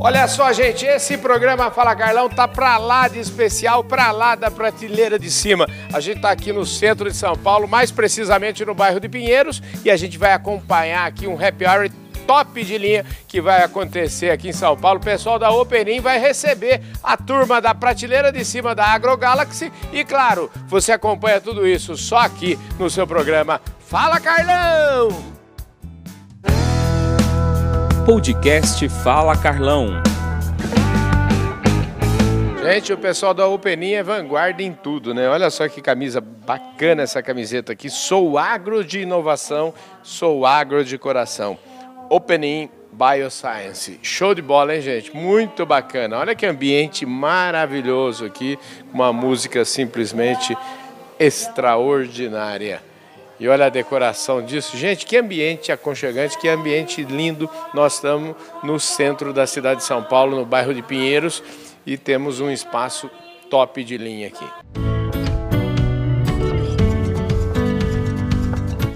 Olha só, gente, esse programa Fala Carlão tá pra lá de especial, pra lá da prateleira de cima. A gente tá aqui no centro de São Paulo, mais precisamente no bairro de Pinheiros, e a gente vai acompanhar aqui um happy hour top de linha que vai acontecer aqui em São Paulo. O pessoal da Openin vai receber a turma da prateleira de cima da Agro Galaxy e, claro, você acompanha tudo isso só aqui no seu programa Fala Carlão! Podcast Fala Carlão. Gente, o pessoal da Openin é vanguarda em tudo, né? Olha só que camisa bacana essa camiseta aqui. Sou agro de inovação, sou agro de coração. Openin Bioscience. Show de bola, hein, gente? Muito bacana. Olha que ambiente maravilhoso aqui, uma música simplesmente extraordinária. E olha a decoração disso. Gente, que ambiente aconchegante, que ambiente lindo. Nós estamos no centro da cidade de São Paulo, no bairro de Pinheiros, e temos um espaço top de linha aqui.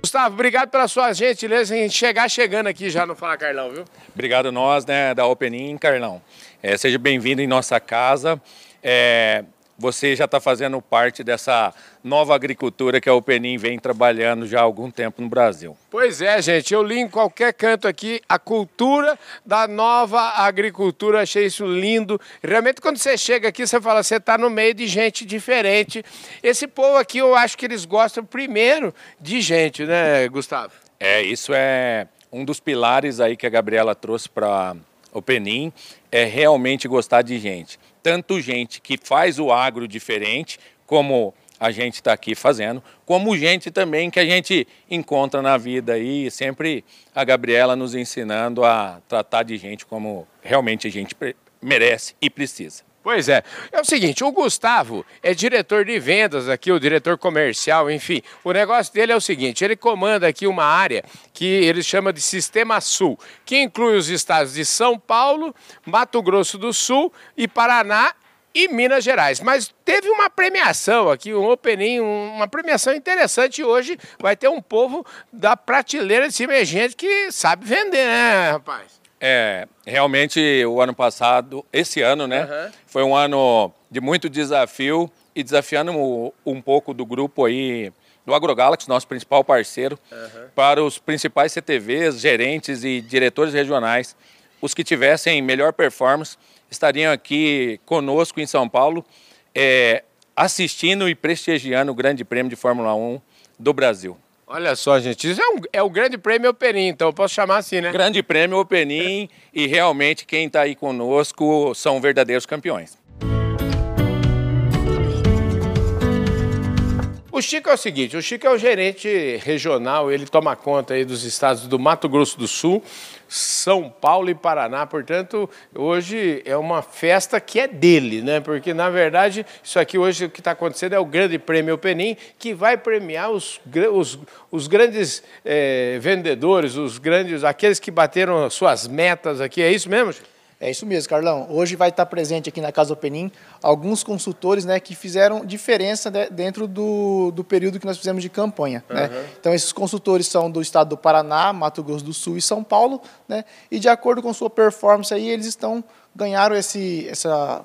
Gustavo, obrigado pela sua gentileza em chegar chegando aqui já no Fala Carlão, viu? Obrigado nós, né, da Opening Carlão. É, seja bem-vindo em nossa casa. É, você já está fazendo parte dessa nova agricultura que a Openin vem trabalhando já há algum tempo no Brasil. Pois é, gente, eu li em qualquer canto aqui a cultura da nova agricultura, achei isso lindo. Realmente, quando você chega aqui, você fala, você está no meio de gente diferente. Esse povo aqui, eu acho que eles gostam primeiro de gente, né, Gustavo? É, isso é um dos pilares aí que a Gabriela trouxe para o Penin, é realmente gostar de gente tanto gente que faz o agro diferente, como a gente está aqui fazendo, como gente também que a gente encontra na vida aí, sempre a Gabriela nos ensinando a tratar de gente como realmente a gente merece e precisa. Pois é. É o seguinte, o Gustavo é diretor de vendas aqui, o diretor comercial, enfim. O negócio dele é o seguinte, ele comanda aqui uma área que ele chama de Sistema Sul, que inclui os estados de São Paulo, Mato Grosso do Sul e Paraná e Minas Gerais. Mas teve uma premiação aqui, um opening, uma premiação interessante. Hoje vai ter um povo da prateleira de cima, é gente que sabe vender, né, rapaz? É, realmente o ano passado, esse ano, né, uhum. foi um ano de muito desafio e desafiando um, pouco do grupo aí do AgroGalaxy, nosso principal parceiro, uhum. para os principais CTVs, gerentes e diretores regionais. Os que tivessem melhor performance estariam aqui conosco em São Paulo, é, assistindo e prestigiando o Grande Prêmio de Fórmula 1 do Brasil. Olha só, gente, isso é, um, é o Grande Prêmio Openin, então eu posso chamar assim, né? Grande Prêmio Openin e realmente quem está aí conosco são verdadeiros campeões. O Chico é o seguinte, o Chico é o gerente regional, ele toma conta aí dos estados do Mato Grosso do Sul, São Paulo e Paraná, portanto, hoje é uma festa que é dele, né? Porque, na verdade, isso aqui hoje o que está acontecendo é o Grande Prêmio Penim, que vai premiar os, os, os grandes é, vendedores, os grandes, aqueles que bateram suas metas aqui, é isso mesmo, Chico? É isso mesmo, Carlão. Hoje vai estar presente aqui na Casa Openin alguns consultores né, que fizeram diferença né, dentro do, do período que nós fizemos de campanha. Uhum. Né? Então, esses consultores são do estado do Paraná, Mato Grosso do Sul e São Paulo, né? e de acordo com sua performance, aí, eles estão ganharam esse, essa,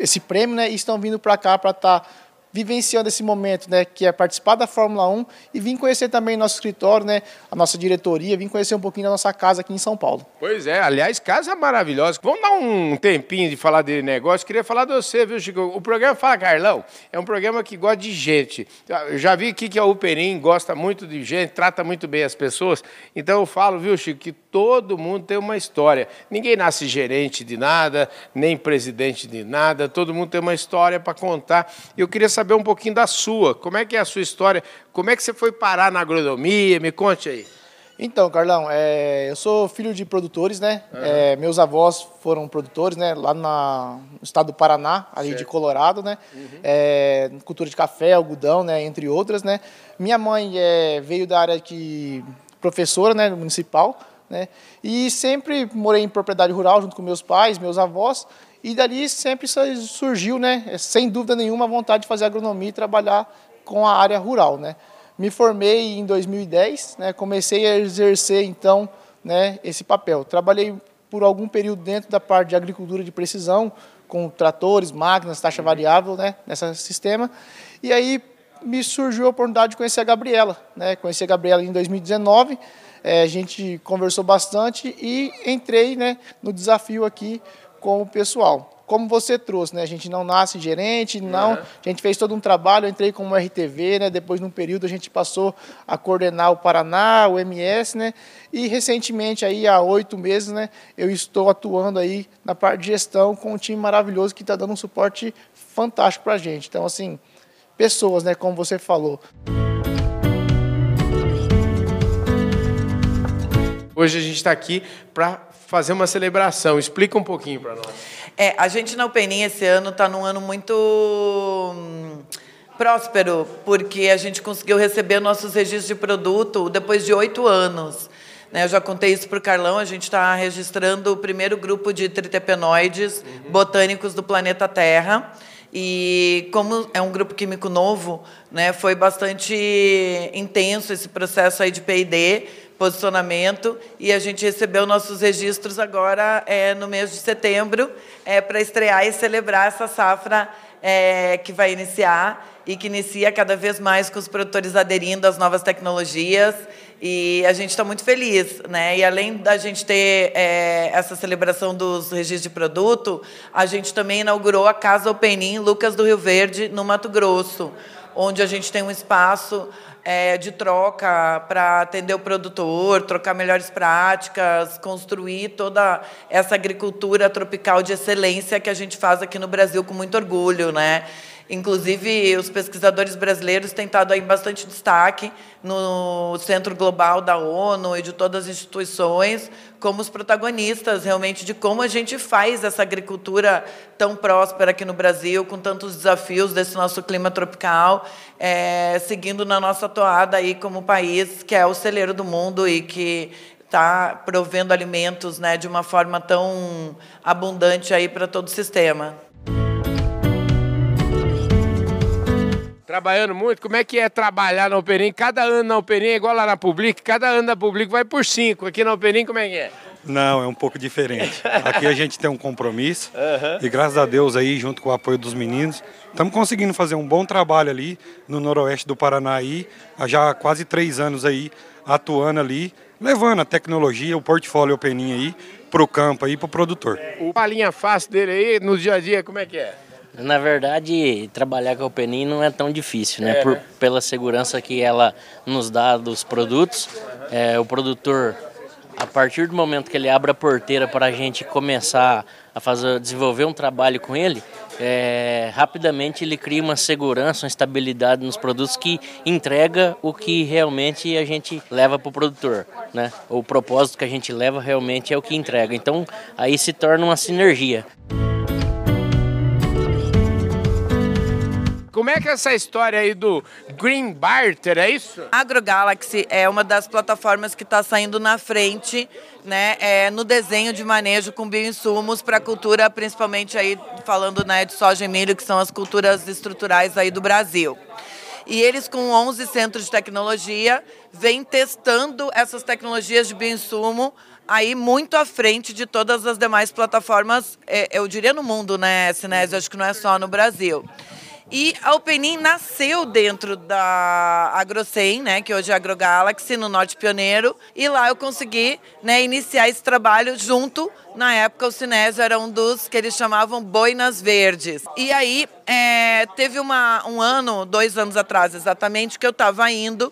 esse prêmio né, e estão vindo para cá para estar tá vivenciando esse momento, né, que é participar da Fórmula 1 e vim conhecer também nosso escritório, né, a nossa diretoria, vim conhecer um pouquinho da nossa casa aqui em São Paulo. Pois é, aliás, casa maravilhosa. Vamos dar um tempinho de falar de negócio. Queria falar de você, viu, Chico? O programa Fala Carlão é um programa que gosta de gente. Eu já vi aqui que a Uperim gosta muito de gente, trata muito bem as pessoas. Então eu falo, viu, Chico, que todo mundo tem uma história. Ninguém nasce gerente de nada, nem presidente de nada. Todo mundo tem uma história para contar. Eu queria saber um pouquinho da sua. Como é que é a sua história? Como é que você foi parar na agronomia? Me conte aí. Então, Carlão, é, eu sou filho de produtores, né? Uhum. É, meus avós foram produtores, né? Lá na, no estado do Paraná, ali certo. de Colorado, né? Uhum. É, cultura de café, algodão, né? Entre outras, né? Minha mãe é, veio da área que professora, né? Municipal, né? E sempre morei em propriedade rural junto com meus pais, meus avós. E dali sempre surgiu, né, sem dúvida nenhuma, a vontade de fazer agronomia e trabalhar com a área rural. Né. Me formei em 2010, né, comecei a exercer então né, esse papel. Trabalhei por algum período dentro da parte de agricultura de precisão, com tratores, máquinas, taxa variável, né, nesse sistema. E aí me surgiu a oportunidade de conhecer a Gabriela, né? Conheci a Gabriela em 2019, é, a gente conversou bastante e entrei, né, no desafio aqui com o pessoal como você trouxe, né? A gente não nasce gerente, não. Uhum. A gente fez todo um trabalho, eu entrei como RTV, né? Depois, num período, a gente passou a coordenar o Paraná, o MS, né? E recentemente, aí, há oito meses, né? Eu estou atuando aí na parte de gestão com um time maravilhoso que está dando um suporte fantástico para a gente. Então, assim, pessoas, né? Como você falou. Hoje a gente está aqui para fazer uma celebração. Explica um pouquinho para nós. É, a gente na Peninha esse ano está num ano muito hum, próspero, porque a gente conseguiu receber nossos registros de produto depois de oito anos. Né, eu já contei isso para o Carlão, a gente está registrando o primeiro grupo de tritepenoides uhum. botânicos do planeta Terra. E como é um grupo químico novo, né, foi bastante intenso esse processo aí de P&D, posicionamento e a gente recebeu nossos registros agora é, no mês de setembro é, para estrear e celebrar essa safra é, que vai iniciar e que inicia cada vez mais com os produtores aderindo às novas tecnologias e a gente está muito feliz, né? E além da gente ter é, essa celebração dos registros de produto, a gente também inaugurou a Casa Openin Lucas do Rio Verde, no Mato Grosso, onde a gente tem um espaço é, de troca para atender o produtor, trocar melhores práticas, construir toda essa agricultura tropical de excelência que a gente faz aqui no Brasil com muito orgulho, né? Inclusive, os pesquisadores brasileiros têm estado aí bastante destaque no Centro Global da ONU e de todas as instituições como os protagonistas realmente de como a gente faz essa agricultura tão próspera aqui no Brasil, com tantos desafios desse nosso clima tropical, é, seguindo na nossa toada aí como país que é o celeiro do mundo e que está provendo alimentos né, de uma forma tão abundante aí para todo o sistema. Trabalhando muito, como é que é trabalhar na Operim? Cada ano na Operim é igual lá na Public, cada ano na Public vai por cinco. Aqui na Operim como é que é? Não, é um pouco diferente. Aqui a gente tem um compromisso uhum. e graças a Deus aí, junto com o apoio dos meninos, estamos conseguindo fazer um bom trabalho ali no noroeste do Paraná aí, há já quase três anos aí, atuando ali, levando a tecnologia, o portfólio Openin aí, para o campo aí, para o produtor. O palinha fácil dele aí, no dia a dia, como é que é? Na verdade, trabalhar com a Penin não é tão difícil, né? É, Por, né? pela segurança que ela nos dá dos produtos, é, o produtor, a partir do momento que ele abre a porteira para a gente começar a fazer, desenvolver um trabalho com ele, é, rapidamente ele cria uma segurança, uma estabilidade nos produtos que entrega o que realmente a gente leva para o produtor, né? O propósito que a gente leva realmente é o que entrega. Então, aí se torna uma sinergia. Como é que é essa história aí do Green Barter, é isso? AgroGalaxy é uma das plataformas que está saindo na frente né, é, no desenho de manejo com bioinsumos para a cultura, principalmente aí falando né, de soja e milho, que são as culturas estruturais aí do Brasil. E eles, com 11 centros de tecnologia, vêm testando essas tecnologias de bioinsumo aí muito à frente de todas as demais plataformas, é, eu diria no mundo, né, Sinésio? Acho que não é só no Brasil. E a Openin nasceu dentro da AgroSem, né, que hoje é a AgroGalaxy, no Norte Pioneiro, e lá eu consegui né, iniciar esse trabalho junto. Na época, o Sinésio era um dos que eles chamavam boinas verdes. E aí, é, teve uma, um ano, dois anos atrás exatamente, que eu estava indo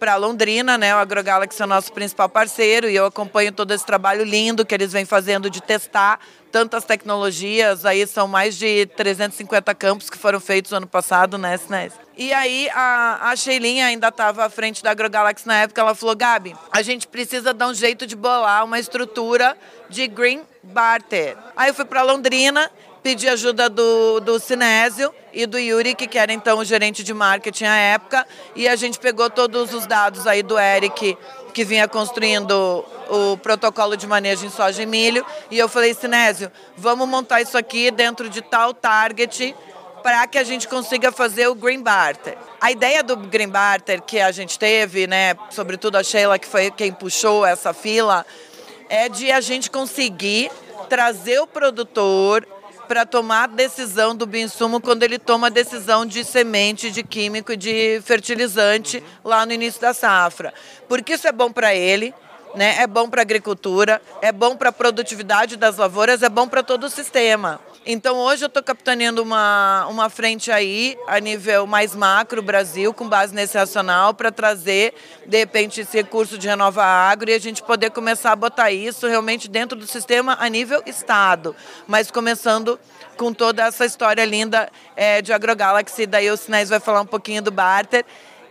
para Londrina, né? O AgroGalaxy é o nosso principal parceiro e eu acompanho todo esse trabalho lindo que eles vêm fazendo de testar tantas tecnologias. Aí são mais de 350 campos que foram feitos ano passado, né, Sinés? E aí a, a Sheilinha ainda estava à frente da AgroGalaxy na época, ela falou, Gabi, a gente precisa dar um jeito de bolar uma estrutura de green barter. Aí eu fui para Londrina pedi ajuda do, do Sinésio e do Yuri, que era então o gerente de marketing à época, e a gente pegou todos os dados aí do Eric, que vinha construindo o protocolo de manejo em soja e milho, e eu falei, Sinésio, vamos montar isso aqui dentro de tal target para que a gente consiga fazer o Green Barter. A ideia do Green Barter que a gente teve, né, sobretudo a Sheila, que foi quem puxou essa fila, é de a gente conseguir trazer o produtor para tomar a decisão do bioinsumo quando ele toma a decisão de semente, de químico e de fertilizante lá no início da safra. Porque isso é bom para ele, né? é bom para a agricultura, é bom para a produtividade das lavouras, é bom para todo o sistema. Então hoje eu estou capitaneando uma, uma frente aí, a nível mais macro Brasil, com base nesse racional, para trazer, de repente, esse recurso de Renova Agro e a gente poder começar a botar isso realmente dentro do sistema a nível Estado. Mas começando com toda essa história linda é, de AgroGalaxy, daí o Sinais vai falar um pouquinho do barter,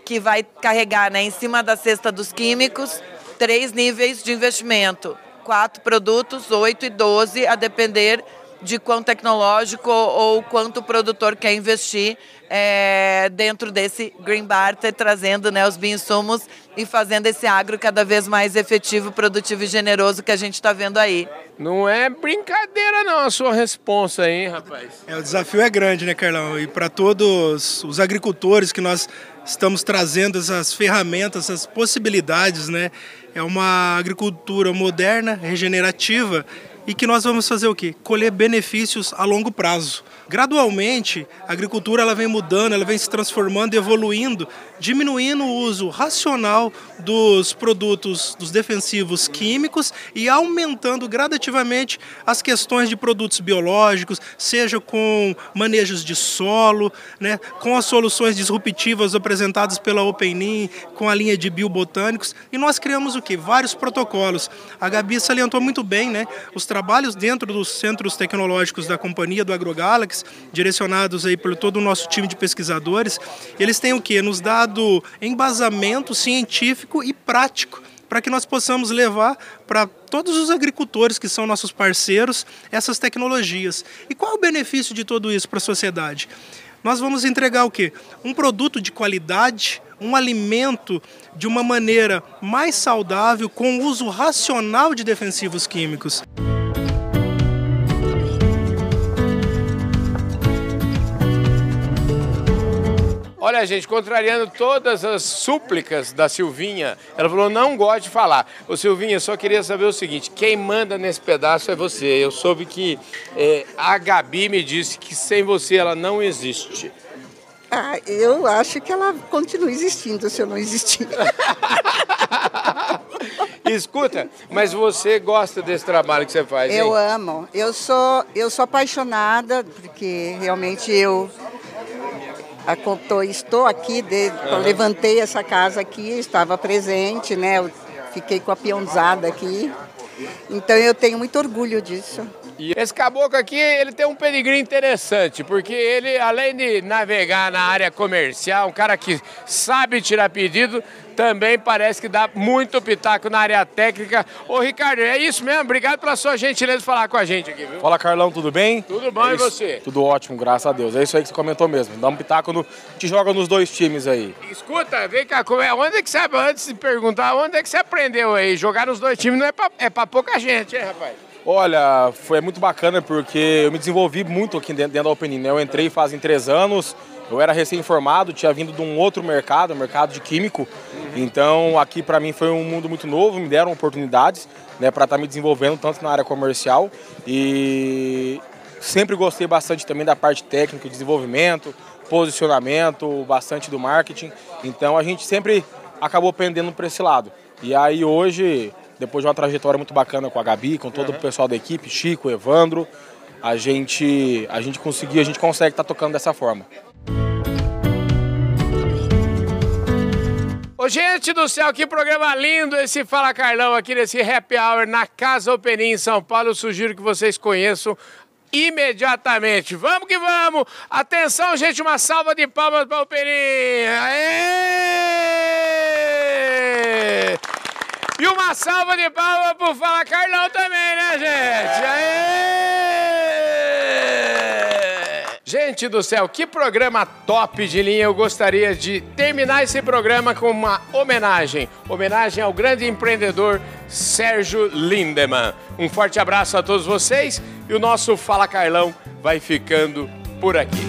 que vai carregar né, em cima da cesta dos químicos três níveis de investimento. Quatro produtos, oito e doze, a depender de quão tecnológico ou quanto o produtor quer investir é, dentro desse Green Barter, trazendo né, os bioinsumos e fazendo esse agro cada vez mais efetivo, produtivo e generoso que a gente está vendo aí. Não é brincadeira não a sua resposta aí, rapaz. É, o desafio é grande, né, Carlão? E para todos os agricultores que nós estamos trazendo essas ferramentas, essas possibilidades, né? É uma agricultura moderna, regenerativa e que nós vamos fazer o quê? Colher benefícios a longo prazo. Gradualmente, a agricultura ela vem mudando, ela vem se transformando, evoluindo, diminuindo o uso racional dos produtos, dos defensivos químicos e aumentando gradativamente as questões de produtos biológicos, seja com manejos de solo, né, com as soluções disruptivas apresentadas pela OpenIN, com a linha de biobotânicos, e nós criamos o que? Vários protocolos. A Gabi salientou muito bem, né, os trabalhos dentro dos centros tecnológicos da companhia do AgroGalaxy direcionados aí por todo o nosso time de pesquisadores, eles têm o que? Nos dado embasamento científico e prático para que nós possamos levar para todos os agricultores que são nossos parceiros essas tecnologias. E qual é o benefício de tudo isso para a sociedade? Nós vamos entregar o quê? Um produto de qualidade, um alimento de uma maneira mais saudável, com uso racional de defensivos químicos. Olha, gente, contrariando todas as súplicas da Silvinha, ela falou: não gosto de falar. Ô Silvinha, só queria saber o seguinte: quem manda nesse pedaço é você. Eu soube que é, a Gabi me disse que sem você ela não existe. Ah, eu acho que ela continua existindo se eu não existir. Escuta, mas você gosta desse trabalho que você faz? Eu hein? amo. Eu sou, eu sou apaixonada porque realmente eu estou aqui, de, uhum. levantei essa casa aqui, estava presente, né? Fiquei com a peãozada aqui. Então eu tenho muito orgulho disso. E esse caboclo aqui, ele tem um pedigree interessante, porque ele, além de navegar na área comercial, um cara que sabe tirar pedido, também parece que dá muito pitaco na área técnica. Ô, Ricardo, é isso mesmo? Obrigado pela sua gentileza de falar com a gente aqui, viu? Fala, Carlão, tudo bem? Tudo bom, é e você? Tudo ótimo, graças a Deus. É isso aí que você comentou mesmo. Dá um pitaco, no... te joga nos dois times aí. Escuta, vem cá, é, onde é que você, antes de perguntar, onde é que você aprendeu aí? Jogar nos dois times não é pra, é pra pouca gente, hein, rapaz? Olha, foi muito bacana porque eu me desenvolvi muito aqui dentro, da Openin. Né? Eu entrei fazem três anos, eu era recém-formado, tinha vindo de um outro mercado, mercado de químico. Então aqui para mim foi um mundo muito novo, me deram oportunidades né, para estar tá me desenvolvendo tanto na área comercial e sempre gostei bastante também da parte técnica, desenvolvimento, posicionamento, bastante do marketing. Então a gente sempre acabou pendendo para esse lado. E aí hoje, depois de uma trajetória muito bacana com a Gabi, com todo uhum. o pessoal da equipe, Chico, Evandro, a gente a gente conseguiu, a gente consegue estar tá tocando dessa forma. Ô, gente do céu, que programa lindo esse Fala Carlão aqui nesse Happy Hour na Casa Operim em São Paulo. Eu sugiro que vocês conheçam imediatamente. Vamos que vamos! Atenção, gente, uma salva de palmas para o Perim! Aê! E uma salva de palmas para o Fala Carlão também, né, gente? Aê! Gente do céu, que programa top de linha! Eu gostaria de terminar esse programa com uma homenagem. Homenagem ao grande empreendedor Sérgio Lindemann. Um forte abraço a todos vocês e o nosso Fala Carlão vai ficando por aqui.